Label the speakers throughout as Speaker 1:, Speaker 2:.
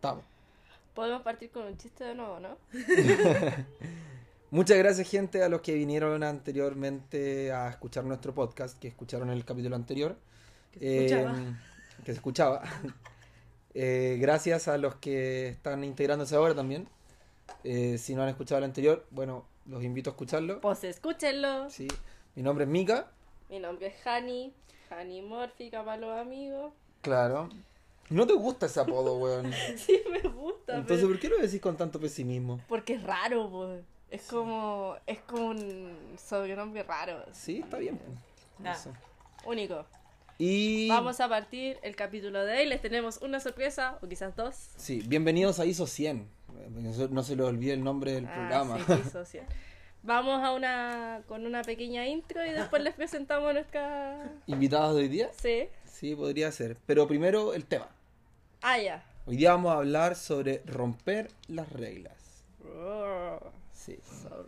Speaker 1: Estamos.
Speaker 2: Podemos partir con un chiste de nuevo, ¿no?
Speaker 1: Muchas gracias, gente, a los que vinieron anteriormente a escuchar nuestro podcast, que escucharon el capítulo anterior.
Speaker 3: Que se escuchaba.
Speaker 1: Eh, que se escuchaba. Eh, gracias a los que están integrándose ahora también. Eh, si no han escuchado el anterior, bueno, los invito a escucharlo.
Speaker 2: Pues escúchenlo.
Speaker 1: Sí. Mi nombre es Mika.
Speaker 2: Mi nombre es Hani. Hani Mórfica para los amigos.
Speaker 1: Claro. No te gusta ese apodo, weón.
Speaker 2: Sí, me gusta.
Speaker 1: Entonces,
Speaker 2: pero-
Speaker 1: ¿por qué lo decís con tanto pesimismo?
Speaker 2: Porque es raro, pues. Es como. Es como un sobrenombre raro.
Speaker 1: Sí, está bien.
Speaker 3: Nah.
Speaker 2: Único.
Speaker 1: Y.
Speaker 2: Vamos a partir el capítulo de hoy. Les tenemos una sorpresa, o quizás dos.
Speaker 1: Sí, bienvenidos a ISO 100. No se- No se le olvide el nombre del
Speaker 2: Ah,
Speaker 1: programa.
Speaker 2: sí, sí, social. Vamos a una con una pequeña intro y después les presentamos nuestra.
Speaker 1: ¿Invitados de hoy día?
Speaker 2: Sí.
Speaker 1: Sí, podría ser. Pero primero el tema.
Speaker 2: Ah, ya.
Speaker 1: Hoy día vamos a hablar sobre romper las reglas.
Speaker 2: Oh,
Speaker 1: Sí.
Speaker 2: so.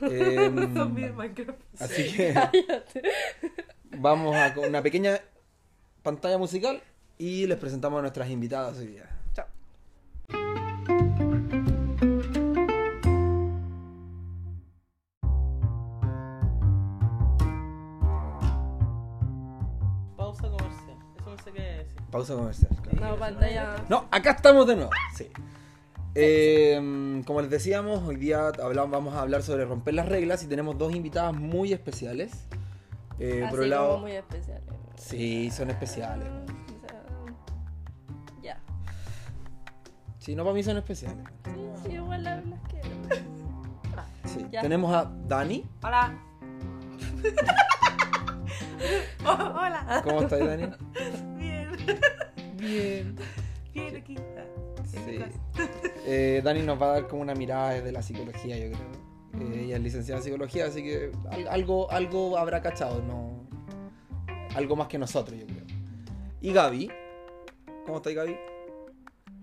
Speaker 1: Em,
Speaker 3: de Minecraft.
Speaker 1: así que
Speaker 2: Cállate.
Speaker 1: vamos a con una pequeña pantalla musical y les presentamos a nuestras invitadas hoy día.
Speaker 3: Pausa comercial.
Speaker 1: claro.
Speaker 2: No, pantalla.
Speaker 1: No, acá estamos de nuevo. Sí. Eh, como les decíamos, hoy día hablamos, vamos a hablar sobre romper las reglas y tenemos dos invitadas muy especiales. Eh,
Speaker 2: Así
Speaker 1: por
Speaker 2: como
Speaker 1: lado,
Speaker 2: muy especial.
Speaker 1: Sí, son especiales.
Speaker 2: O sea, ya.
Speaker 1: sí, no para mí son especiales.
Speaker 2: Sí, sí, igual las quiero.
Speaker 1: Sí.
Speaker 2: Ya.
Speaker 1: Tenemos a Dani.
Speaker 3: Hola. Oh, hola.
Speaker 1: ¿Cómo estás, Dani? Eh, Dani nos va a dar como una mirada desde la psicología, yo creo. Eh, ella es licenciada en psicología, así que al- algo, algo habrá cachado, no. Algo más que nosotros, yo creo. Y Gaby. ¿Cómo estás, Gaby?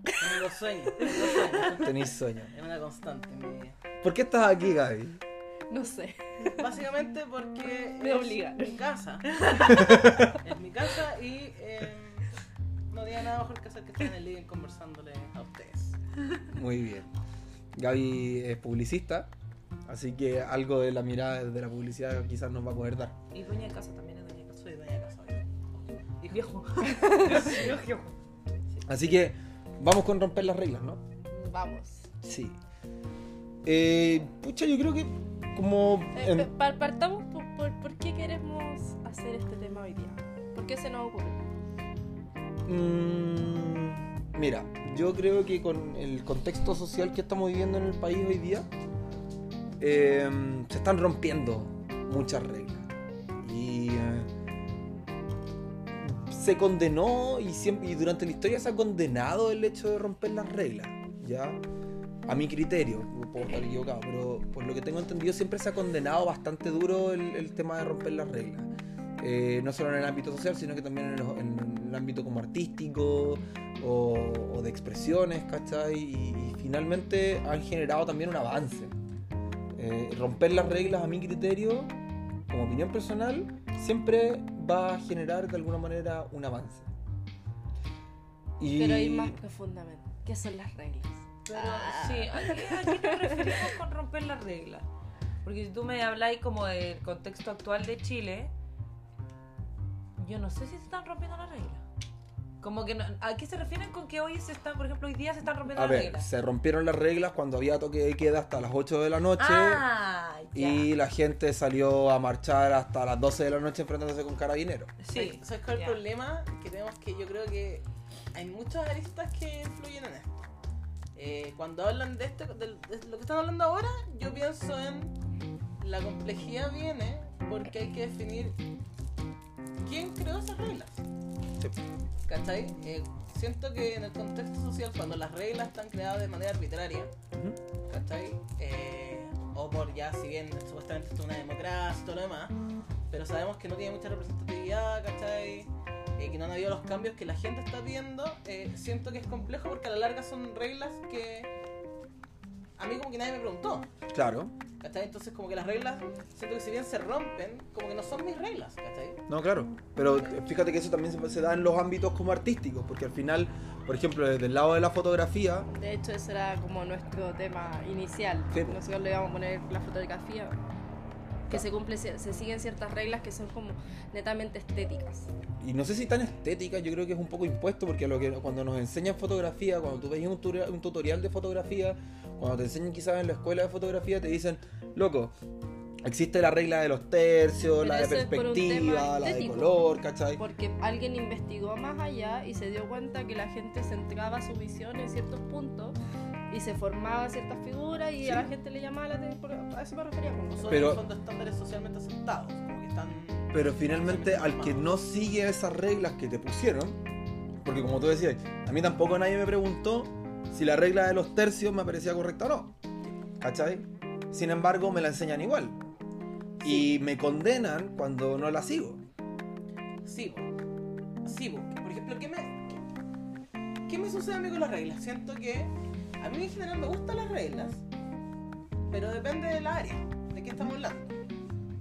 Speaker 3: Tengo sueño. Tengo sueño.
Speaker 1: Tenéis sueño.
Speaker 3: Es una constante en mi vida.
Speaker 1: ¿Por qué estás aquí, Gaby?
Speaker 2: No sé.
Speaker 3: Básicamente porque
Speaker 2: Me
Speaker 3: es
Speaker 2: obligaron.
Speaker 3: mi casa. es mi casa y eh, no tenía nada mejor que hacer que estar en el living conversándole a ustedes.
Speaker 1: Muy bien. Gaby es publicista, así que algo de la mirada de la publicidad quizás nos va a poder dar.
Speaker 3: Y dueña de casa también es dueña de casa. Soy dueña de casa. Y viejo. viejo.
Speaker 1: Así que vamos con romper las reglas, ¿no?
Speaker 2: Vamos.
Speaker 1: Sí. Eh, pucha, yo creo que como...
Speaker 2: Eh,
Speaker 1: en-
Speaker 2: par- partamos por, por, por qué queremos hacer este tema hoy día. ¿Por qué se nos ocurre?
Speaker 1: Mm, mira, yo creo que con el contexto social que estamos viviendo en el país hoy día, eh, se están rompiendo muchas reglas. Y eh, se condenó y, siempre, y durante la historia se ha condenado el hecho de romper las reglas, ¿ya? A mi criterio, puedo estar equivocado, pero por lo que tengo entendido siempre se ha condenado bastante duro el, el tema de romper las reglas. Eh, no solo en el ámbito social, sino que también en, los- en el ámbito como artístico o, o de expresiones, ¿cachai? Y, y finalmente han generado también un avance. Eh, romper las reglas, a mi criterio, como opinión personal, siempre va a generar de alguna manera un avance. Y...
Speaker 2: Pero ir más profundamente. ¿Qué son las reglas?
Speaker 3: Pero
Speaker 2: Ah.
Speaker 3: sí, aquí, aquí nos referimos con romper las reglas. Porque si tú me habláis como del contexto actual de Chile, yo no sé si se están rompiendo las reglas. Como que no, ¿A qué se refieren con que hoy se están, por ejemplo, hoy día se están rompiendo
Speaker 1: A
Speaker 3: las
Speaker 1: ver,
Speaker 3: reglas?
Speaker 1: se rompieron las reglas cuando había toque de queda hasta las 8 de la noche.
Speaker 3: Ah.
Speaker 1: Y la gente salió a marchar hasta las 12 de la noche enfrentándose con carabineros.
Speaker 3: Sí,
Speaker 4: ¿Sabes cuál es el problema? Que tenemos que yo creo que hay muchas aristas que influyen en esto. Eh, cuando hablan de esto, de lo que están hablando ahora, yo pienso en la complejidad viene porque hay que definir quién creó esas reglas.
Speaker 1: Sí.
Speaker 4: ¿Cachai? Eh, siento que en el contexto social, cuando las reglas están creadas de manera arbitraria. ¿cachai? Eh, o por ya, si bien supuestamente esto es una democracia y todo lo demás, pero sabemos que no tiene mucha representatividad, ¿cachai? Eh, que no han habido los cambios que la gente está viendo, eh, siento que es complejo porque a la larga son reglas que a mí como que nadie me preguntó.
Speaker 1: Claro.
Speaker 4: ¿Cachai? Entonces como que las reglas, siento que si bien se rompen, como que no son mis reglas, ¿cachai?
Speaker 1: No, claro. Pero fíjate que eso también se, se da en los ámbitos como artísticos, porque al final, por ejemplo, desde el lado de la fotografía,
Speaker 2: De hecho, ese era como nuestro tema inicial.
Speaker 1: Sí.
Speaker 2: Nosotros le íbamos a poner la fotografía. Que se cumple, se siguen ciertas reglas que son como netamente estéticas.
Speaker 1: y no sé si tan estética, yo creo que es un poco impuesto, porque lo que cuando nos enseñan fotografía, cuando tú ves un, tutorial- un tutorial de fotografía, cuando te enseñan quizás en la escuela de fotografía, te dicen, loco, existe la regla de los tercios,
Speaker 2: Pero
Speaker 1: la de perspectiva, la de color, ¿cachai?
Speaker 2: Porque alguien investigó más allá y se dio cuenta que la gente centraba su visión en ciertos puntos y se formaba ciertas figuras y
Speaker 1: Sí.
Speaker 2: a la gente le llamaba la atención. A eso me refería. como-
Speaker 4: son
Speaker 1: Pero-
Speaker 4: en el fondo estándares socialmente aceptados, como que están...
Speaker 1: Pero finalmente al que no sigue esas reglas que te pusieron, porque como tú decías, a mí tampoco nadie me preguntó si la regla de los tercios me parecía correcta o no. ¿Cachai? Sin embargo, me la enseñan igual. Y me condenan cuando no la sigo.
Speaker 4: Sí, po. por ejemplo, ¿qué me, qué, qué me sucede a mí con las reglas? Siento que a mí en general me gustan las reglas, pero depende del área, de qué estamos hablando.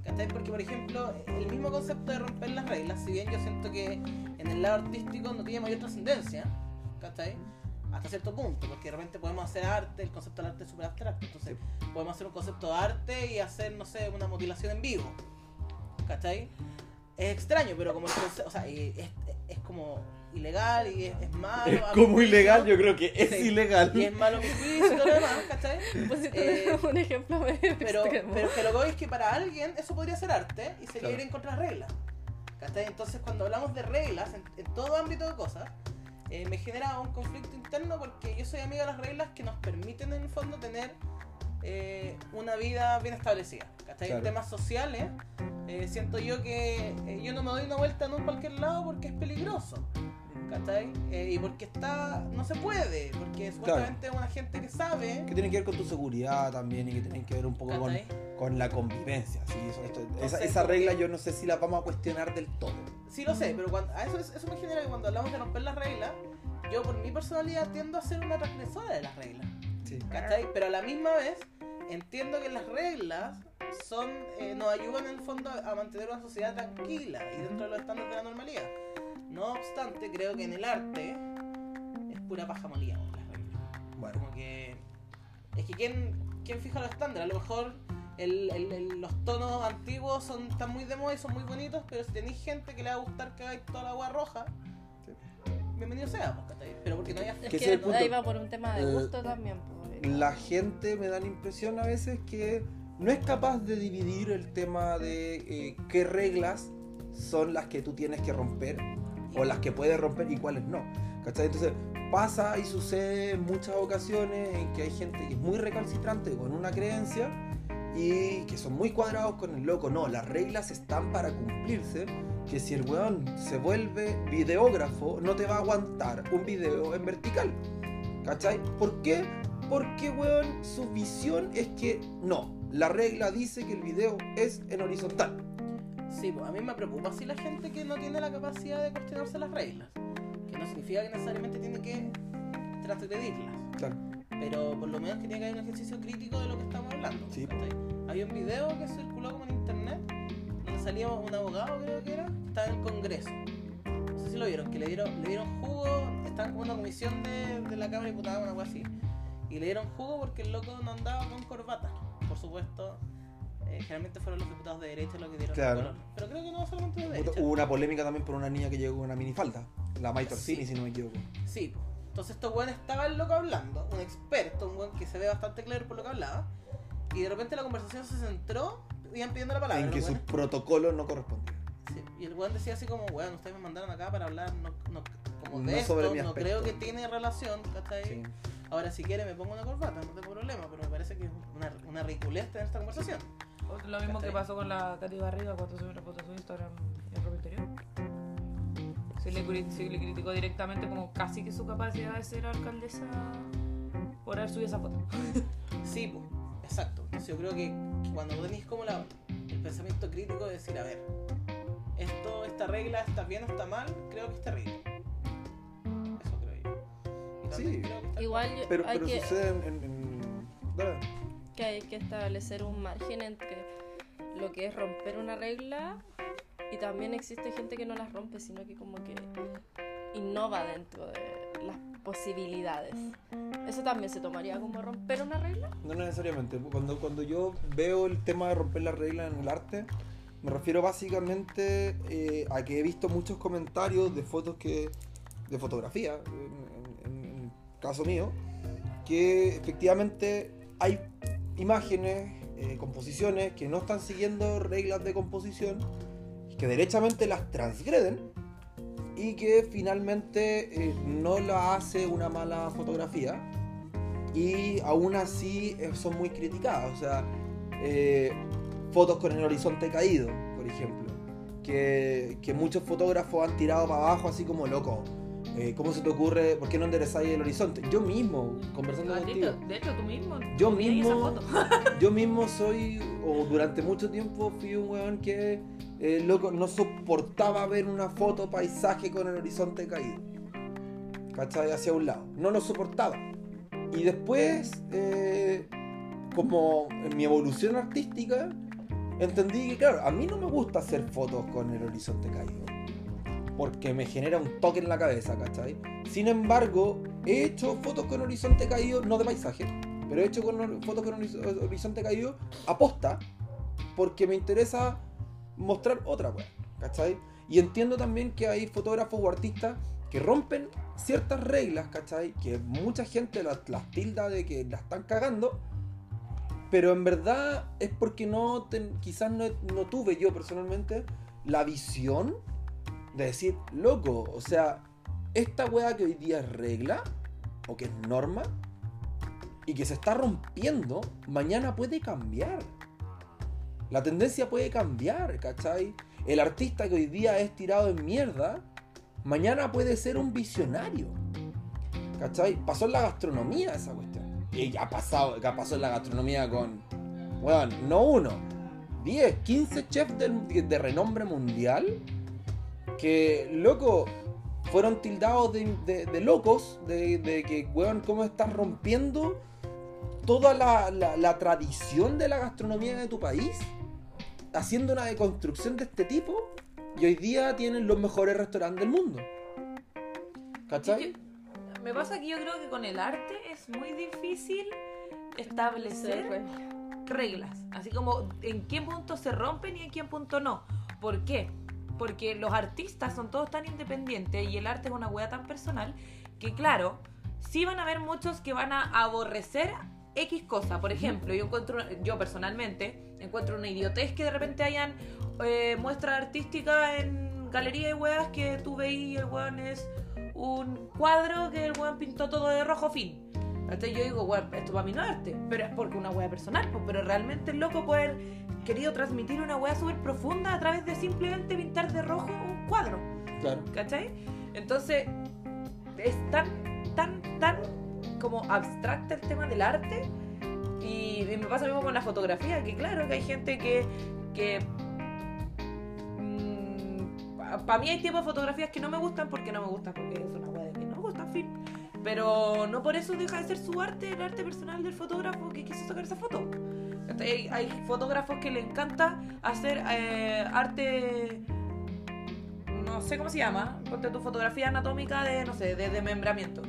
Speaker 4: ¿Cachai? Porque, por ejemplo, el mismo concepto de romper las reglas, si bien yo siento que en el lado artístico no tiene mayor trascendencia, ¿cachai? Hasta cierto punto, porque de repente podemos hacer arte, el concepto del arte es súper abstracto, entonces podemos hacer un concepto de arte y hacer, no sé, una mutilación en vivo, ¿cachai? Es extraño, pero como el concepto, o sea, eh, es, es como ilegal y es, es malo.
Speaker 1: Es como
Speaker 4: juicio,
Speaker 1: ilegal, yo creo que es
Speaker 4: Sí.
Speaker 1: ilegal.
Speaker 4: Y es malo mi juicio y todo lo demás, ¿cachai?
Speaker 2: Pusiste
Speaker 4: Eh,
Speaker 2: un ejemplo medio
Speaker 4: Pero,
Speaker 2: extremo.
Speaker 4: pero que lo que voy es que para alguien eso podría ser arte y sería
Speaker 1: Claro.
Speaker 4: ir en contra de las reglas. ¿Cachai? Entonces cuando hablamos de reglas en, en todo ámbito de cosas, eh, me genera un conflicto interno porque yo soy amigo de las reglas que nos permiten en el fondo tener eh, una vida bien establecida. ¿Cachai? En
Speaker 1: Claro.
Speaker 4: temas sociales, eh, siento yo que eh, yo no me doy una vuelta en un cualquier lado porque es peligroso. ¿Cachai? Eh, y porque está. no se puede, porque supuestamente es una gente que sabe.
Speaker 1: Que tiene que ver con tu seguridad también y que tiene que ver un poco con, con la convivencia. ¿sí? Eso- esto- esa,
Speaker 4: Entonces,
Speaker 1: esa
Speaker 4: como
Speaker 1: regla yo no sé si la vamos a cuestionar del todo.
Speaker 4: Sí lo sé, pero cuando, a eso, es- eso me genera que cuando hablamos de romper las reglas, yo por mi personalidad tiendo a ser una transgresora de las reglas.
Speaker 1: Sí.
Speaker 4: ¿Cachai? Pero a la misma vez entiendo que las reglas son eh, nos ayudan en el fondo a mantener una sociedad tranquila y dentro de los estándares de la normalidad. No obstante, creo que en el arte es pura paja molida con las reglas.
Speaker 1: Bueno,
Speaker 4: Como que. Es que ¿quién, quién fija los estándares? A lo mejor el- el- el- los tonos antiguos son, están muy de moda y son muy bonitos, pero si tenéis gente que le va a gustar que hagáis toda la agua roja, bienvenido sea, pues. Pero porque no haya
Speaker 2: Es
Speaker 1: que
Speaker 2: que ahí va por un tema de
Speaker 1: Eh,
Speaker 2: gusto también. pues.
Speaker 1: La gente me da la impresión a veces que no es capaz de dividir el tema de eh, qué reglas son las que tú tienes que romper o las que puedes romper y cuáles no. Entonces pasa y sucede en muchas ocasiones en que hay gente que es muy recalcitrante con una creencia y que son muy cuadrados con el loco. No, las reglas están para cumplirse. Que si el weón se vuelve videógrafo, no te va a aguantar un video en vertical. ¿Cachai? ¿Por qué? Porque, weón, su visión es que no. La regla dice que el video es en horizontal.
Speaker 4: Sí, pues a mí me preocupa si la gente que no tiene la capacidad de cuestionarse las reglas. Que no significa que necesariamente tiene que transgredirlas.
Speaker 1: Claro.
Speaker 4: Pero por lo menos que tiene que haber un ejercicio crítico de lo que estamos hablando.
Speaker 1: Sí.
Speaker 4: Hay un video que circuló como en internet donde salía un abogado, creo que era, que estaba en el Congreso. No sé si lo vieron, que le dieron, le dieron jugo, estaban como una comisión de, de la Cámara de Diputados, una cosa así. Y le dieron jugo porque el loco no andaba con corbata. Por supuesto, eh, generalmente fueron los diputados de derecha los que dieron
Speaker 1: Claro.
Speaker 4: el color. Pero creo que no solamente de derecha.
Speaker 1: Hubo una polémica también por una niña que llegó con una minifalda. La May Torsini,
Speaker 4: Sí.
Speaker 1: si no me equivoco.
Speaker 4: Sí, entonces estos weón estaba el loco hablando, un experto, un weón que se ve bastante claro por lo que hablaba, y de repente la conversación se centró, iban pidiendo la palabra.
Speaker 1: en que su
Speaker 4: weones.
Speaker 1: protocolo no correspondía.
Speaker 4: Sí, Y el weón decía así como, weón, ustedes me mandaron acá para hablar no, no- como
Speaker 1: No
Speaker 4: de
Speaker 1: sobre
Speaker 4: esto, no
Speaker 1: aspecto".
Speaker 4: creo que tiene relación, ¿cachai?
Speaker 1: Sí.
Speaker 4: Ahora si quiere me pongo una corbata, no tengo problema, pero me parece que es una, una ridiculez tener esta conversación.
Speaker 3: O Lo mismo que pasó con la Katy Barriga cuando subió una foto a su Instagram en ropa interior. Se le, se le criticó directamente como casi que su capacidad de ser alcaldesa por haber subido esa foto.
Speaker 4: Sí, pues, exacto. Entonces yo creo que, cuando tenéis como la, el pensamiento crítico de decir, a ver, esto, esta regla está bien o está mal, creo que es terrible.
Speaker 1: Sí.
Speaker 2: Igual yo-
Speaker 1: Pero,
Speaker 2: hay
Speaker 1: pero
Speaker 2: que.
Speaker 1: sucede en, en-
Speaker 2: que hay que establecer un margen entre lo que es romper una regla y también existe gente que no las rompe, sino que como que innova dentro de las posibilidades. ¿Eso también se tomaría como romper una regla?
Speaker 1: No necesariamente. Cuando, cuando yo veo el tema de romper las reglas en el arte, me refiero básicamente eh, a que he visto muchos comentarios de fotos que. de fotografía, el caso mío, que efectivamente hay imágenes, eh, composiciones que no están siguiendo reglas de composición, que derechamente las transgreden y que finalmente eh, no la hace una mala fotografía y aún así eh, son muy criticadas. O sea, fotos con el horizonte caído, por ejemplo, que, que muchos fotógrafos han tirado para abajo así como loco. Eh, ¿Cómo se te ocurre? ¿Por qué no enderezáis el horizonte? Yo mismo, conversando
Speaker 3: De
Speaker 1: contigo,
Speaker 3: de hecho, tú mismo.
Speaker 1: Yo mismo- yo mismo soy, o durante mucho tiempo fui un weón que, eh, loco, no soportaba ver una foto paisaje con el horizonte caído. ¿Cachai? Hacia un lado. No lo soportaba. Y después, eh, como en mi evolución artística, entendí que, claro, a mí no me gusta hacer fotos con el horizonte caído. Porque me genera un toque en la cabeza, ¿cachai? Sin embargo, he hecho fotos con horizonte caído, no de paisaje, pero he hecho con fotos con horiz- horizonte caído aposta, porque me interesa mostrar otra wea, ¿cachai? Y entiendo también que hay fotógrafos o artistas que rompen ciertas reglas, ¿cachai? Que mucha gente las, tilda de que la están cagando, pero en verdad es porque no quizás no tuve yo personalmente la visión de decir, loco, o sea, esta wea que hoy día es regla, o que es norma, y que se está rompiendo, mañana puede cambiar. La tendencia puede cambiar, ¿cachai? El artista que hoy día es tirado en mierda, mañana puede ser un visionario. ¿Cachai? Pasó en la gastronomía esa cuestión. Y ya pasado, ya pasó en la gastronomía con, bueno, no uno, 10, 15 chefs de renombre mundial que, loco, fueron tildados de, de- de locos, de, de que, weón, ¿cómo estás rompiendo toda la, la- la tradición de la gastronomía de tu país? Haciendo una deconstrucción de este tipo y hoy día tienen los mejores restaurantes del mundo. ¿Cachai?
Speaker 3: Yo- me pasa que yo creo que con el arte es muy difícil establecer
Speaker 2: regla.
Speaker 3: reglas. Así como en qué punto se rompen y en qué punto no. ¿Por qué? Porque los artistas son todos tan independientes y el arte es una wea tan personal que, claro, sí van a haber muchos que van a aborrecer X cosa. Por ejemplo, yo encuentro, yo personalmente, encuentro una idiotez que de repente hayan eh, muestra artística en galería de weas que tú veis y el weón es un cuadro que el weón pintó todo de rojo fin. Entonces yo digo, weón, esto para mí no es arte, pero es porque una wea personal, pues, pero realmente el loco puede querido transmitir una wea súper profunda a través de simplemente pintar de rojo un cuadro,
Speaker 1: Claro.
Speaker 3: ¿cachai? Entonces, es tan, tan, tan como abstracta el tema del arte y, y me pasa lo mismo con la fotografía, que claro que hay gente que... que para mí hay tipos de fotografías que no me gustan porque no me gustan, porque es una de que no me gusta, en fin. Pero no por eso deja de ser su arte, el arte personal del fotógrafo que quiso sacar esa foto. Hay, hay fotógrafos que le encanta hacer eh, arte, no sé cómo se llama, ponte tu fotografía anatómica de, no sé, de desmembramiento.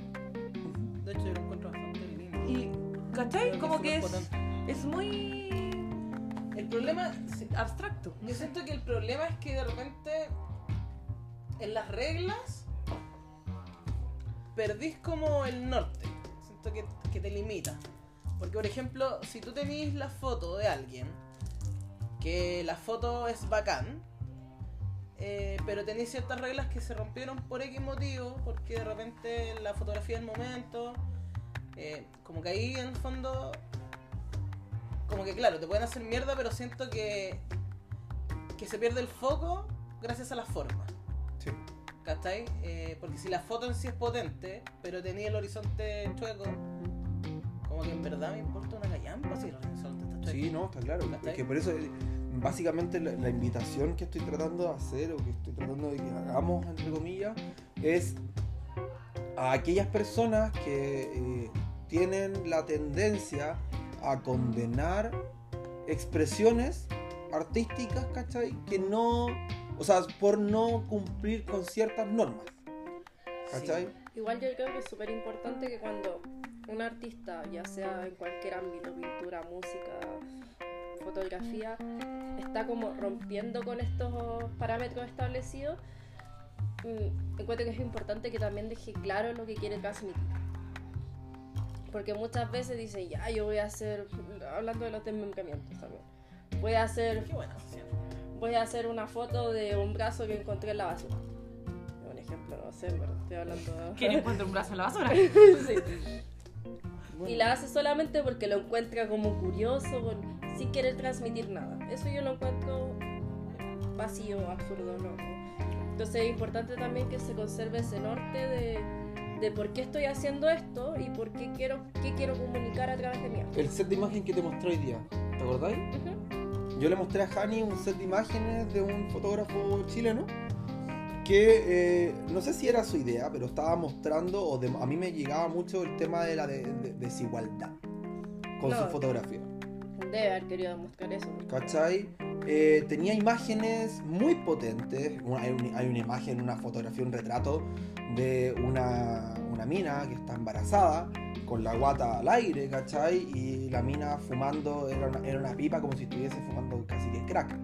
Speaker 4: De hecho, yo lo encuentro bastante lindo.
Speaker 3: Y, ¿cachai?
Speaker 4: Creo
Speaker 3: Como
Speaker 4: es
Speaker 3: que es, es muy
Speaker 4: El problema, sí,
Speaker 3: abstracto.
Speaker 4: yo siento que el problema es que de repente en las reglas perdís como el norte. Siento que, que te limita. Porque, por ejemplo, si tú tenés la foto de alguien, que la foto es bacán, eh, pero tenéis ciertas reglas que se rompieron por X motivo, porque de repente la fotografía del momento, eh, como que ahí en el fondo, como que claro, te pueden hacer mierda, pero siento que, que se pierde el foco gracias a la forma.
Speaker 1: Sí.
Speaker 4: ¿Cachai? Eh, porque si la foto en sí es potente, pero tenía el horizonte chueco, como que en verdad me importa una callampa si el horizonte está chueco.
Speaker 1: Sí, no, está claro. Es que por eso, básicamente, la, la invitación que estoy tratando de hacer, o que estoy tratando de que hagamos, entre comillas, es a aquellas personas que eh, tienen la tendencia a condenar expresiones artísticas, ¿cachai? Que no, o sea, por no cumplir con ciertas normas, ¿cachai?
Speaker 2: Igual yo creo que es súper importante que cuando un artista, ya sea en cualquier ámbito, pintura, música, fotografía, está como rompiendo con estos parámetros establecidos, mm, encuentro que es importante que también deje claro lo que quiere transmitir. Porque muchas veces dice, ya, yo voy a hacer, hablando de los desmembramientos también, voy a hacer, voy a hacer una foto de un brazo que encontré en la basura. Un ejemplo, no sé, pero estoy hablando de...
Speaker 3: ¿Quién encuentra un brazo en la basura?
Speaker 2: Sí.
Speaker 1: Bueno,
Speaker 2: Y la hace solamente porque lo encuentra como curioso, con- sin querer transmitir nada. Eso yo lo encuentro vacío, absurdo, ¿no? Entonces es importante también que se conserve ese norte de, de por qué estoy haciendo esto y por qué quiero, qué quiero comunicar a través de mi arte.
Speaker 1: El set de imagen que te mostré hoy día, ¿te acordáis? Yo le mostré a Hani un set de imágenes de un fotógrafo chileno que eh, no sé si era su idea, pero estaba mostrando, o de- a mí me llegaba mucho el tema de la de- de- desigualdad con
Speaker 2: No.
Speaker 1: su fotografía.
Speaker 2: Debe haber querido demostrar eso.
Speaker 1: ¿Cachai? Eh, tenía imágenes muy potentes. Una- hay, un- hay una imagen, una fotografía, un retrato de una, una mina que está embarazada con la guata al aire, ¿cachai? Y la mina fumando, era una, era una pipa como si estuviese fumando casi que crack.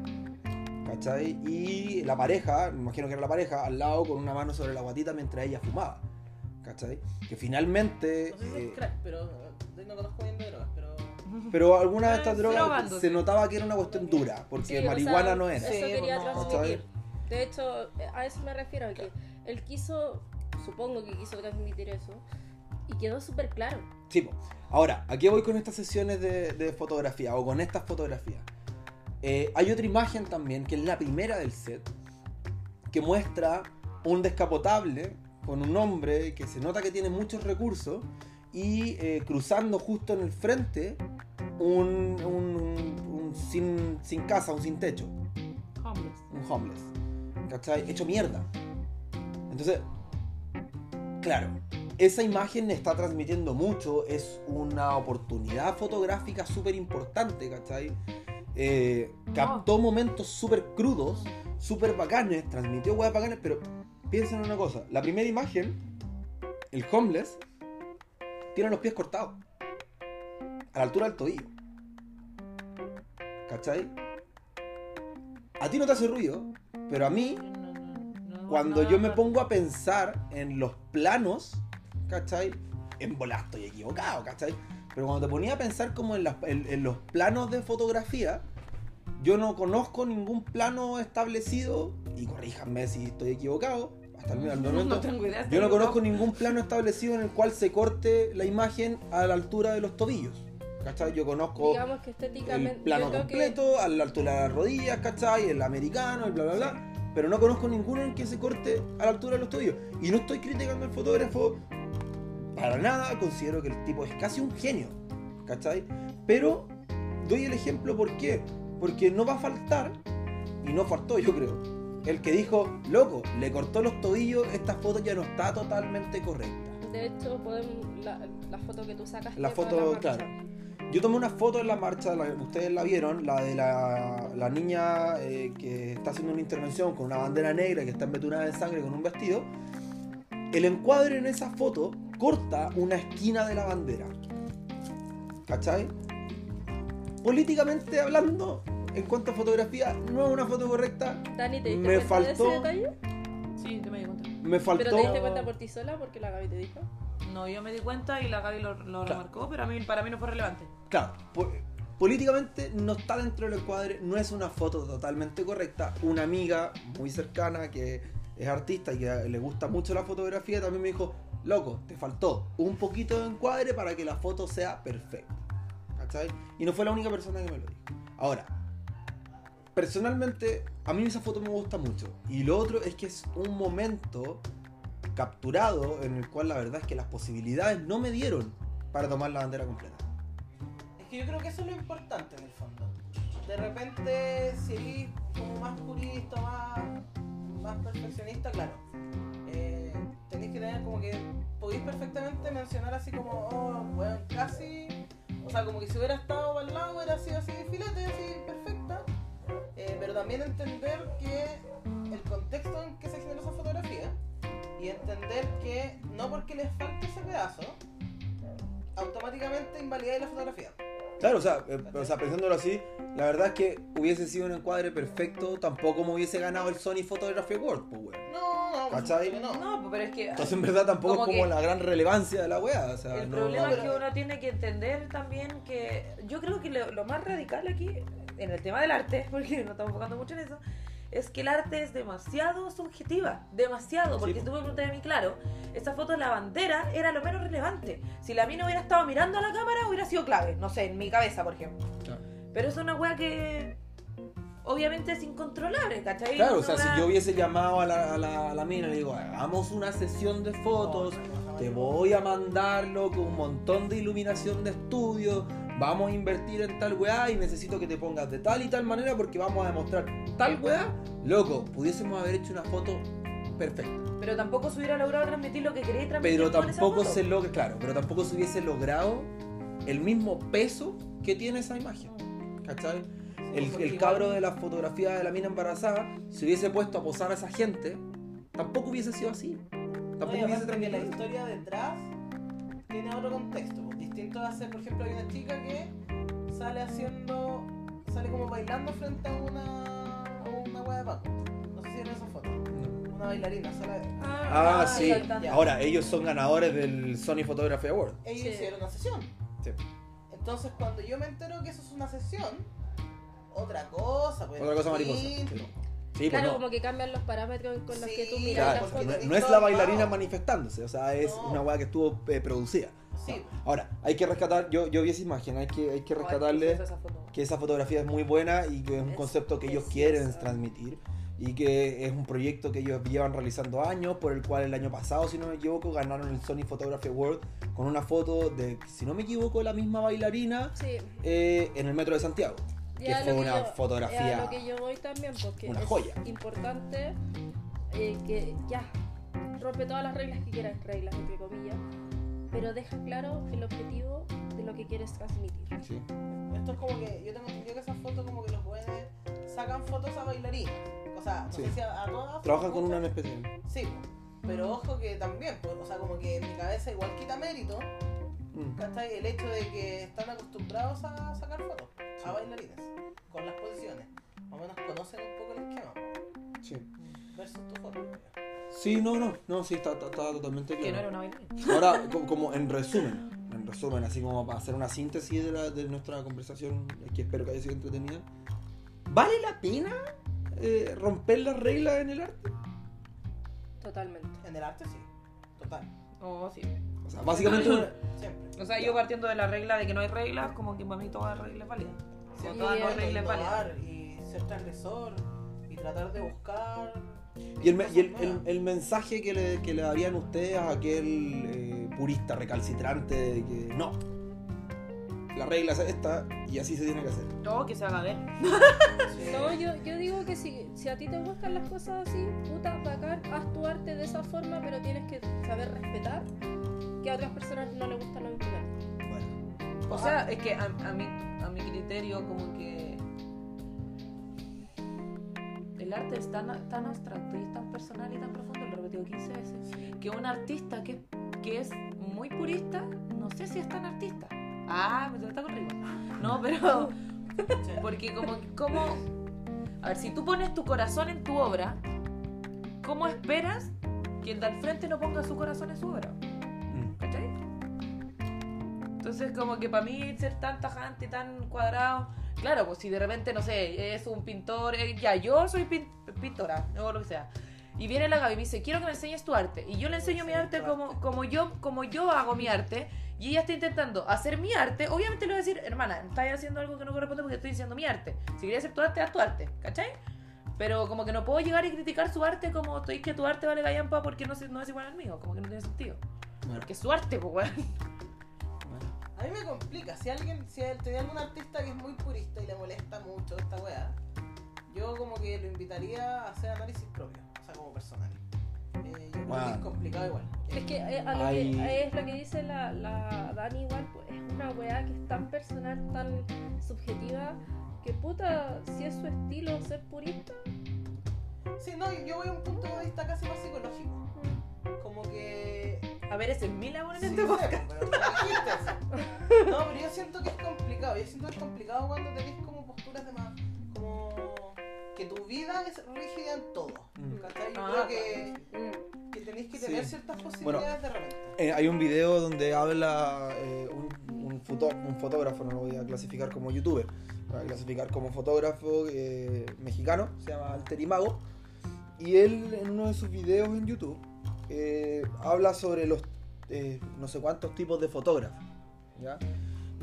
Speaker 1: ¿Cachai? Y la pareja, me imagino que era la pareja, al lado con una mano sobre la guatita mientras ella fumaba. ¿Cachai? Que finalmente...
Speaker 4: No sé si
Speaker 1: eh,
Speaker 4: es crack, pero eh, no conozco bien de drogas, pero.
Speaker 1: pero alguna de estas
Speaker 3: Eh,
Speaker 1: drogas
Speaker 3: drogándose.
Speaker 1: se notaba que era una cuestión dura, porque
Speaker 2: Sí, o
Speaker 1: marihuana
Speaker 2: sea,
Speaker 1: no es.
Speaker 2: Eso quería transmitir. De hecho, a eso me refiero, que él quiso, supongo que quiso transmitir eso, y quedó súper claro.
Speaker 1: Sí, ahora, ¿a qué voy con estas sesiones de, de fotografía o con estas fotografías? Eh, hay otra imagen también, que es la primera del set, que muestra un descapotable con un hombre que se nota que tiene muchos recursos y eh, cruzando justo en el frente un, un- un sin, sin casa, un sin techo,
Speaker 3: Homeless.
Speaker 1: un homeless, ¿cachai? Hecho mierda. Entonces, claro, esa imagen está transmitiendo mucho, es una oportunidad fotográfica súper importante, ¿cachai? Eh, captó momentos súper crudos, súper bacanes, transmitió weas bacanes, pero piensen en una cosa, la primera imagen, el homeless, tiene los pies cortados, a la altura del tobillo. ¿Cachai? A ti no te hace ruido, pero a mí
Speaker 3: No, no, no,
Speaker 1: cuando
Speaker 3: no,
Speaker 1: yo me pongo a pensar en los planos, ¿cachai? En volar estoy equivocado, ¿cachai? Pero cuando te ponía a pensar como en, las- en- en los planos de fotografía, yo no conozco ningún plano establecido, y corríjanme si estoy equivocado, hasta el, momento,
Speaker 3: No tengo idea.
Speaker 1: yo no conozco ningún plano establecido en el cual se corte la imagen a la altura de los tobillos, ¿cachai? Yo conozco
Speaker 2: Digamos que
Speaker 1: el plano
Speaker 2: que-
Speaker 1: completo, a la altura de las rodillas, ¿cachai? El americano, el bla bla bla. Pero no conozco ninguno en que se corte a la altura de los tobillos. Y no estoy criticando al fotógrafo para nada, considero que el tipo es casi un genio, ¿cachai? Pero doy el ejemplo, ¿por qué? Porque no va a faltar, y no faltó yo creo, el que dijo, loco, le cortó los tobillos, esta foto ya no está totalmente correcta.
Speaker 2: De hecho, podemos, la, la foto que tú sacaste.
Speaker 1: La foto, claro. Yo tomé una foto en la marcha, la- ustedes la vieron, la de la, la niña eh, que está haciendo una intervención con una bandera negra que está embetunada en sangre con un vestido. El encuadre en esa foto corta una esquina de la bandera. ¿Cachai? Políticamente hablando, en cuanto a fotografía, no es una foto correcta.
Speaker 2: Dani, ¿te diste
Speaker 1: Me
Speaker 2: cuenta de
Speaker 1: faltó-
Speaker 2: ese detalle?
Speaker 3: Sí, yo me di cuenta.
Speaker 1: Me faltó.
Speaker 2: ¿Pero te diste cuenta por ti sola? Porque la Gaby te dijo.
Speaker 3: No, yo me di cuenta y la Gaby lo, lo
Speaker 1: Claro.
Speaker 3: remarcó, pero a mí, para mí no fue relevante.
Speaker 1: Claro, po- políticamente no está dentro del encuadre, no es una foto totalmente correcta. Una amiga muy cercana que es artista y que le gusta mucho la fotografía también me dijo, loco, te faltó un poquito de encuadre para que la foto sea perfecta. ¿Cachai? Y no fue la única persona que me lo dijo. Ahora, personalmente, a mí esa foto me gusta mucho. Y lo otro es que es un momento capturado en el cual la verdad es que las posibilidades no me dieron para tomar la bandera completa.
Speaker 4: Es que yo creo que eso es lo importante en el fondo. De repente, si eres como más purista, más, más perfeccionista, claro. Eh, tenéis que tener como que podéis perfectamente mencionar así como, oh, bueno, casi O sea, como que si hubiera estado al lado hubiera sido así filete, así perfecta. Eh, pero también entender que el contexto en que se generó esa fotografía y entender que no porque les falte ese pedazo, automáticamente invalidáis la fotografía.
Speaker 1: Claro, o sea, eh, o sea, pensándolo así, la verdad es que hubiese sido un encuadre perfecto, tampoco me hubiese ganado el Sony Photography Award, pues, weón.
Speaker 4: No,
Speaker 1: ¿Cachai?
Speaker 4: no.
Speaker 3: No, pero es que
Speaker 1: Entonces, en verdad, tampoco
Speaker 3: Como
Speaker 1: es como
Speaker 3: que-
Speaker 1: la gran relevancia de la weá. O sea,
Speaker 3: el
Speaker 1: no-
Speaker 3: problema
Speaker 4: no,
Speaker 3: es que uno tiene que entender también que yo creo que lo, lo más radical aquí en el tema del arte, porque no estamos enfocando mucho en eso, es que el arte es demasiado subjetiva, demasiado, porque
Speaker 1: Sí,
Speaker 3: si tú me preguntas a mí, claro, esa foto de la bandera era lo menos relevante. Si la mina hubiera estado mirando a la cámara, hubiera sido clave, no sé, en mi cabeza, por ejemplo.
Speaker 1: Claro.
Speaker 3: Pero es una wea que obviamente es incontrolable, ¿cachai?
Speaker 1: Claro, o
Speaker 3: Una
Speaker 1: sea, si yo hubiese llamado a la, a la, a la mina y le digo, hagamos una sesión de fotos, te voy a mandarlo con un montón de iluminación de estudio, vamos a invertir en tal weá y necesito que te pongas de tal y tal manera porque vamos a demostrar tal weá. Loco, pudiésemos haber hecho una foto perfecta.
Speaker 3: Pero tampoco se hubiera logrado transmitir lo que quería transmitir
Speaker 1: Pero
Speaker 3: con esa
Speaker 1: tampoco
Speaker 3: foto.
Speaker 1: se logra, claro, pero tampoco se hubiese logrado el mismo peso que tiene esa imagen. ¿Cachai? El, el cabro de la fotografía de la mina embarazada, si hubiese puesto a posar a esa gente, tampoco hubiese sido así. Tampoco
Speaker 4: No,
Speaker 1: hubiese
Speaker 4: que la
Speaker 1: transmitido.
Speaker 4: historia detrás tiene otro contexto. pues, Distinto a hacer, por ejemplo, hay una chica que sale haciendo, sale como bailando frente a una, a una wea de Paco. No sé si vieron esa foto. Una bailarina, sale.
Speaker 1: Ah,
Speaker 3: Ah,
Speaker 1: sí.
Speaker 3: saltando.
Speaker 1: Ahora, ellos son ganadores del Sony Photography Award.
Speaker 4: Ellos
Speaker 2: Sí.
Speaker 4: hicieron una sesión.
Speaker 1: Sí.
Speaker 4: Entonces, cuando yo me entero que eso es una sesión, otra cosa, pues.
Speaker 1: Otra cosa mariposa.
Speaker 4: distinto.
Speaker 1: Sí, pues
Speaker 2: Claro,
Speaker 1: no.
Speaker 2: como que cambian los parámetros con los que tú miras
Speaker 1: Claro, no, no es la bailarina manifestándose, o sea, es
Speaker 4: No.
Speaker 1: una weá que estuvo eh, producida.
Speaker 4: Sí,
Speaker 1: Ahora, hay que rescatar, yo, yo vi esa imagen, hay que, hay que rescatarle
Speaker 3: Esa
Speaker 1: que esa fotografía es muy buena y que es un
Speaker 3: Es
Speaker 1: concepto que ellos quieren transmitir y que es un proyecto que ellos llevan realizando años, por el cual el año pasado, si no me equivoco, ganaron el Sony Photography Award con una foto de, si no me equivoco, la misma bailarina
Speaker 2: Sí,
Speaker 1: eh, en el metro de Santiago. Que fue una
Speaker 2: yo-
Speaker 1: fotografía-
Speaker 2: lo que yo voy también, porque
Speaker 1: una
Speaker 2: es
Speaker 1: joya.
Speaker 2: importante eh, que ya rompe todas las reglas que quieras, reglas entre comillas, pero deja claro el objetivo de lo que quieres transmitir.
Speaker 1: Sí.
Speaker 4: Esto es como que yo tengo entendido que esas fotos como que los jóvenes sacan fotos a bailarines. O sea, no
Speaker 1: Sí.
Speaker 4: sé si a, a todas.
Speaker 1: Trabajan con una en especial.
Speaker 4: Sí, pero ojo que también, pues, o sea, como que en mi cabeza igual quita mérito,
Speaker 1: Mm.
Speaker 4: ¿cachai? El hecho de que están acostumbrados a sacar fotos a bailarines con las posiciones. Más o menos conocen un poco el esquema
Speaker 1: Sí.
Speaker 4: versus tu foto.
Speaker 1: Sí, no, no, no, sí, está, está- está totalmente
Speaker 3: Que no
Speaker 1: claro.
Speaker 3: era una bailarina.
Speaker 1: Ahora, co- como en resumen, en resumen, así como para hacer una síntesis de, la- de nuestra conversación, que espero que haya sido entretenida, ¿vale la pena eh, romper las reglas en el arte?
Speaker 2: Totalmente.
Speaker 4: En el arte sí, total,
Speaker 3: Oh, sí.
Speaker 1: O sea, básicamente,
Speaker 4: siempre.
Speaker 3: O sea, yo partiendo de la regla de que no hay reglas, como que para mí toda regla es válida.
Speaker 4: Sí,
Speaker 3: toda no
Speaker 2: y-
Speaker 3: regla es válida.
Speaker 4: innovar y ser transgresor y tratar de buscar.
Speaker 1: y el, y el- el mensaje que le, que le darían ustedes a aquel eh, purista recalcitrante de que no, la regla es esta y así se tiene que hacer.
Speaker 3: Todo que se haga ver.
Speaker 4: Sí.
Speaker 2: No, yo, yo digo que si, si a ti te gustan las cosas así, puta, bacán, haz tu arte de esa forma, pero tienes que saber respetar que a otras personas no les gusta lo mismo. que a ti.
Speaker 1: Bueno,
Speaker 3: O sea, es que a, a mi, a mi criterio, como que. El arte es tan, tan abstracto y es tan personal y tan profundo, lo he repetido 15 veces, que un artista que, que es muy purista, no sé si es tan artista. Ah, me está conmigo. No, pero. Porque, como. como a ver, si tú pones tu corazón en tu obra, ¿cómo esperas que el de al frente no ponga su corazón en su obra? ¿Cachai? Entonces, como que para mí ser tan tajante, tan cuadrado, claro, pues si de repente, no sé, es un pintor, eh, ya, yo soy pin- pintora, o lo que sea, y viene la Gaby y me dice, quiero que me enseñes tu arte, y yo le enseño mi
Speaker 4: Sí,
Speaker 3: arte
Speaker 4: tu
Speaker 3: como,
Speaker 4: arte.
Speaker 3: como, yo, como yo hago mi arte, y ella está intentando hacer mi arte, obviamente le voy a decir, hermana, estás haciendo algo que no corresponde porque estoy diciendo mi arte. Si querías hacer tu arte, haz tu arte, ¿cachai? Pero como que no puedo llegar y criticar su arte como estoy que tu arte vale gallampa porque no, no es igual al mío, como que no tiene sentido.
Speaker 1: Bueno,
Speaker 3: Porque es su arte, pues, weón.
Speaker 1: bueno.
Speaker 4: A mí me complica, si alguien, si tiene algún artista que es muy purista y le molesta mucho esta weá, yo como que lo invitaría a hacer análisis propio, o sea, como personal. Eh, yo creo que
Speaker 1: Wow.
Speaker 4: es complicado igual.
Speaker 2: Es que eh, a lo que, es lo que dice la, la Dani igual, pues es una weá que es tan personal, tan subjetiva, que puta, si es su estilo ser purista,
Speaker 4: Sí, no, yo voy a un punto de vista casi más psicológico. Como que.
Speaker 3: A ver, ese es mi labor en
Speaker 4: Sí,
Speaker 3: este
Speaker 4: sé,
Speaker 3: podcast.
Speaker 4: pero no pero yo siento que es complicado. Yo siento que es complicado cuando tenés como posturas de más. Como. Que tu vida es rígida en todo.
Speaker 1: Mm.
Speaker 4: ¿Cachai? Yo
Speaker 3: Ah,
Speaker 4: creo que,
Speaker 2: mm,
Speaker 4: que tenéis que
Speaker 1: Sí.
Speaker 4: tener ciertas posibilidades de repente.
Speaker 1: Eh, hay un video donde habla eh, un, un, foto- un fotógrafo, no lo voy a clasificar como youtuber, lo voy a clasificar como fotógrafo eh, mexicano, se llama Alterimago, y él en uno de sus videos en YouTube eh, habla sobre los eh, no sé cuántos tipos de fotógrafos, ¿ya?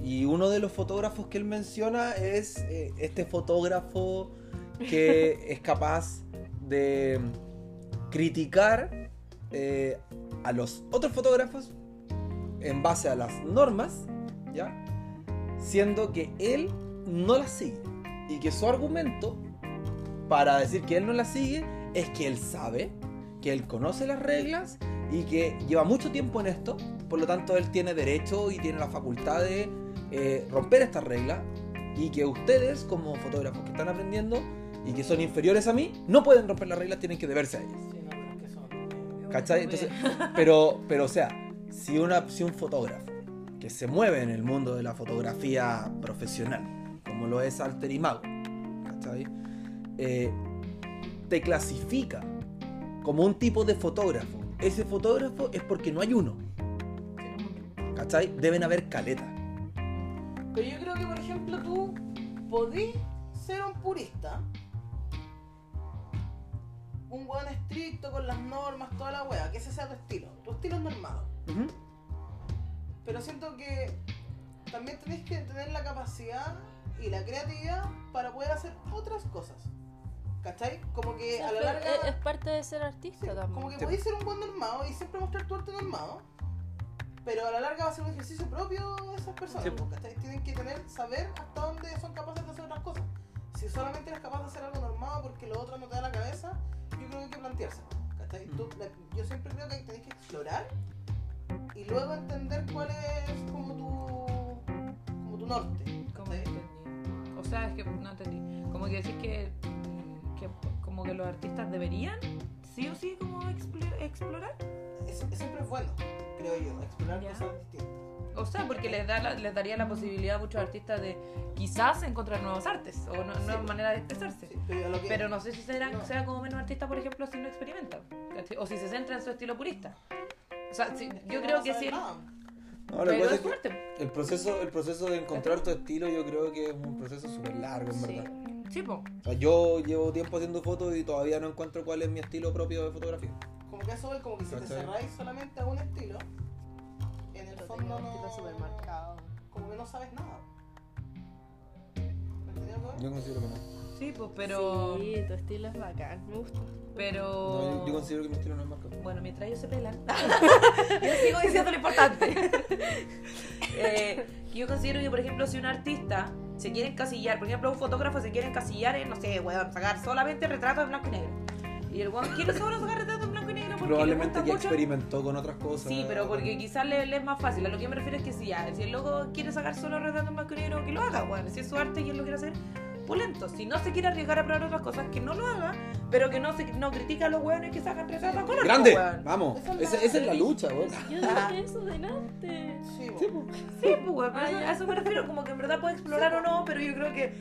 Speaker 1: Y uno de los fotógrafos que él menciona es eh, este fotógrafo que es capaz de criticar a los otros fotógrafos en base a las normas, ¿ya? Siendo que él no las sigue. Y que su argumento para decir que él no las sigue es que él sabe, que él conoce las reglas y que lleva mucho tiempo en esto. Por lo tanto, él tiene derecho y tiene la facultad de eh, romper estas reglas. Y que ustedes, como fotógrafos que están aprendiendo y que son inferiores a mí, no pueden romper las reglas, tienen que deberse a ellas.
Speaker 4: Sí, no, pero es que son.
Speaker 1: ¿Cachai? Entonces, pero, pero, o sea, si, una, si un fotógrafo que se mueve en el mundo de la fotografía profesional, como lo es Alter Imago, ¿cachai? Eh, te clasifica como un tipo de fotógrafo. Ese fotógrafo es porque no hay uno, ¿cachai? Deben haber caletas.
Speaker 4: Pero yo creo que, por ejemplo, tú podés ser un purista, un weón estricto con las normas, toda la wea, que ese sea tu estilo. Tu estilo es normado. Pero siento que también tenés que tener la capacidad y la creatividad para poder hacer otras cosas. ¿Cachai? Como que
Speaker 2: sea,
Speaker 4: a la larga.
Speaker 2: es, parte de ser artista
Speaker 4: Sí,
Speaker 2: también.
Speaker 4: como que
Speaker 1: Sí.
Speaker 4: podéis ser un buen normado y siempre mostrar tu arte normado, pero a la larga va a ser un ejercicio propio de esas personas.
Speaker 1: Sí.
Speaker 4: ¿cachai? Tienen que tener, saber hasta dónde son capaces de hacer otras cosas. Si solamente eres capaz de hacer algo normado porque lo otro no te da la cabeza, yo creo que hay que plantearse. ¿cachai? Tú-
Speaker 1: Mm.
Speaker 4: la- yo siempre creo que tenés que explorar y luego entender cuál es como tu, como tu norte.
Speaker 3: Como. O sea, es que no entendí. Como que decís que como que los artistas deberían sí o sí como expl- explorar.
Speaker 4: Es- es- siempre es bueno, creo yo, explorar
Speaker 3: Ya.
Speaker 4: cosas distintas.
Speaker 3: O sea, porque les, da la- les daría la posibilidad a muchos artistas de quizás encontrar nuevos artes o no-
Speaker 4: Sí.
Speaker 3: nuevas maneras de expresarse.
Speaker 4: Sí, pero que-
Speaker 3: Pero no sé si será,
Speaker 4: No.
Speaker 3: sea como menos artista, por ejemplo, si no experimenta. O si se centra en su estilo purista. O sea, si- yo
Speaker 4: no
Speaker 3: creo
Speaker 4: vas
Speaker 3: que si.
Speaker 1: No,
Speaker 3: Pero es
Speaker 1: que
Speaker 3: fuerte.
Speaker 1: el proceso, el proceso de encontrar tu estilo yo creo que es un proceso súper largo, en
Speaker 2: Sí.
Speaker 1: verdad.
Speaker 3: Sí, po.
Speaker 1: O sea, yo llevo tiempo haciendo fotos y todavía no encuentro cuál es mi estilo propio de fotografía.
Speaker 4: Como que eso es como que si te cerráis solamente a un estilo, en el fondo no. Como que no sabes nada. ¿Me?
Speaker 1: Yo considero que no.
Speaker 3: Sí, pues, pero...
Speaker 2: Sí, tu estilo es bacán, me gusta.
Speaker 3: Pero...
Speaker 1: No, yo, yo considero que mi estilo no es marcado.
Speaker 3: Bueno, mientras ellos se pelan, yo sigo diciendo lo importante. Eh, yo considero que, por ejemplo, si un artista se quiere encasillar, por ejemplo, un fotógrafo se quiere encasillar en, no sé, weón, sacar solamente retratos en blanco y negro. Y el weón quiere solo sacar retratos en blanco y negro porque le
Speaker 1: Probablemente
Speaker 3: gusta
Speaker 1: ya
Speaker 3: mucho.
Speaker 1: experimentó con otras cosas.
Speaker 3: Sí, pero porque quizás le, le es más fácil. A lo que me refiero es que si ya, si el loco quiere sacar solo retratos en blanco y negro, que lo haga, weón. Si es su arte y él lo quiere hacer, Si no se quiere arriesgar a probar otras cosas, que no lo haga, pero que no se no critica a los weones que sacan retratos a color.
Speaker 1: ¡Grande!
Speaker 3: weón.
Speaker 1: Vamos.
Speaker 4: Esa es la-
Speaker 1: esa es la lucha, weón.
Speaker 2: Yo dije eso delante.
Speaker 4: Sí,
Speaker 1: Sí, po.
Speaker 3: Sí, pues, weón, pero
Speaker 2: Ah,
Speaker 3: eso-
Speaker 2: ya.
Speaker 3: a eso me refiero, como que en verdad puede explorar o no, pero yo creo que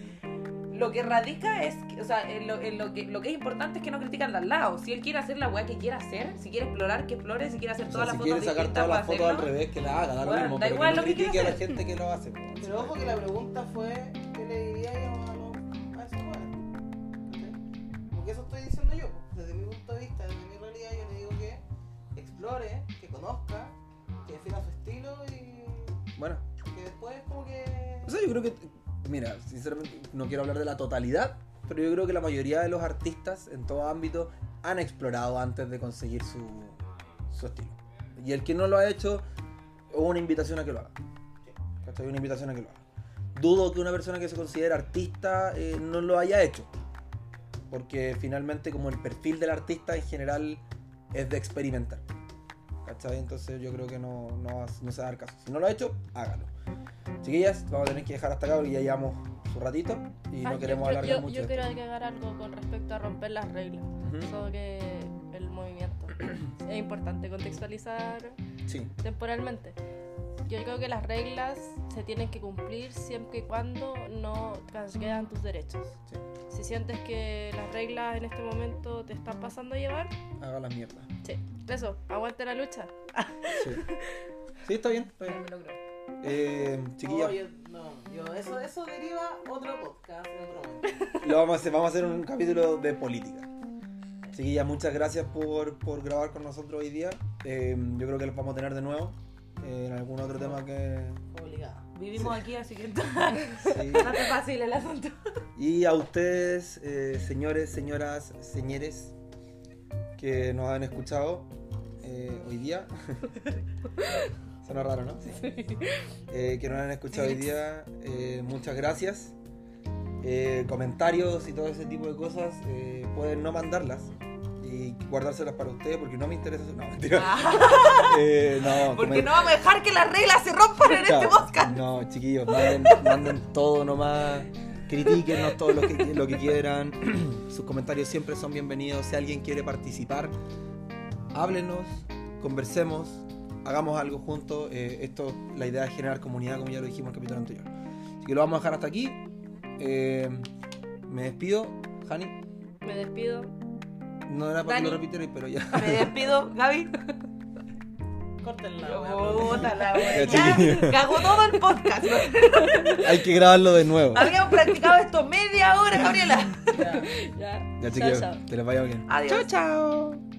Speaker 3: lo que radica es, o sea, en lo, en lo que, lo que es importante es que no critican al lado. Si él quiere hacer la weá que quiera hacer, si quiere explorar, que explore, si quiere hacer
Speaker 1: O
Speaker 3: todas
Speaker 1: sea,
Speaker 3: las
Speaker 1: si
Speaker 3: fotos
Speaker 1: quiere sacar todas las fotos al revés, que la haga, da lo
Speaker 3: Bueno,
Speaker 1: mismo.
Speaker 3: da
Speaker 1: pero
Speaker 3: igual
Speaker 1: que no
Speaker 3: lo que quiera
Speaker 1: critique a la gente que lo hace.
Speaker 4: Pero ojo que la pregunta fue: que defina su estilo y
Speaker 1: Bueno,
Speaker 4: que después, como que.
Speaker 1: o sea, yo creo que, mira, sinceramente, no quiero hablar de la totalidad, pero yo creo que la mayoría de los artistas en todo ámbito han explorado antes de conseguir su, su estilo. Y el que no lo ha hecho, es una invitación a que lo haga. ¿Cachai? Una invitación a que lo haga. Dudo que una persona que se considera artista eh, no lo haya hecho. Porque finalmente como el perfil del artista en general es de experimentar. Entonces yo creo que no, no, no se va a dar caso. Si no lo ha hecho, hágalo. Chiquillas, vamos a tener que dejar hasta acá porque ya llevamos su ratito y
Speaker 2: Ah,
Speaker 1: no queremos
Speaker 2: yo,
Speaker 1: alargar
Speaker 2: yo,
Speaker 1: mucho.
Speaker 2: Yo quiero agregar algo con respecto a romper las reglas.
Speaker 1: Ujú.
Speaker 2: Sobre el movimiento. es importante contextualizar
Speaker 1: Sí,
Speaker 2: temporalmente. Yo creo que las reglas se tienen que cumplir siempre y cuando no transgredan tus derechos.
Speaker 1: sí.
Speaker 2: Si sientes que las reglas en este momento te están pasando a llevar,
Speaker 1: Haga la mierda.
Speaker 2: sí. Eso, aguante la lucha.
Speaker 1: Sí. Sí, está bien, está bien. Eh, chiquillas,
Speaker 4: No, yo, no, yo, eso, eso deriva otro podcast en otro momento.
Speaker 1: lo vamos a hacer, vamos a hacer un capítulo de política. Chiquillas, muchas gracias por, por grabar con nosotros hoy día. Eh, yo creo que los vamos a tener de nuevo eh, en algún otro tema que...
Speaker 4: Obligada.
Speaker 3: Vivimos aquí, así que no
Speaker 1: sí.
Speaker 3: es fácil el asunto.
Speaker 1: Y a ustedes, eh, señores, señoras, señores, que nos han escuchado eh, hoy día. Suena raro, ¿no? Eh, que nos han escuchado hoy día, eh, muchas gracias. Comentarios y todo ese tipo de cosas, pueden no mandarlas y guardárselas para ustedes porque no me interesa. No, mentira. Eh, no,
Speaker 3: Porque no vamos a dejar que las reglas se rompan en este podcast.
Speaker 1: No, chiquillos, manden, manden todo nomás. Critíquenos todo lo que, lo que quieran. Sus comentarios siempre son bienvenidos. Si alguien quiere participar, háblenos, conversemos, hagamos algo juntos. Eh, esto, la idea es generar comunidad, como ya lo dijimos en el capítulo anterior. Así que lo vamos a dejar hasta aquí. Eh, me despido, Hani.
Speaker 2: Me despido.
Speaker 1: No era para que
Speaker 3: Dani.
Speaker 1: lo repitierais, pero ya.
Speaker 3: Me despido, Gaby.
Speaker 4: Córtenla.
Speaker 3: Puta la
Speaker 1: Ya,
Speaker 3: wea.
Speaker 1: chiquillo.
Speaker 3: Ya cagó todo el podcast.
Speaker 1: Hay que grabarlo de nuevo.
Speaker 3: Habíamos practicado esto media hora, Gabriela.
Speaker 4: Ya.
Speaker 2: Ya.
Speaker 1: Ya,
Speaker 2: Chao,
Speaker 1: chiquillos,
Speaker 2: chao.
Speaker 1: que les vaya bien.
Speaker 3: Adiós.
Speaker 1: chao.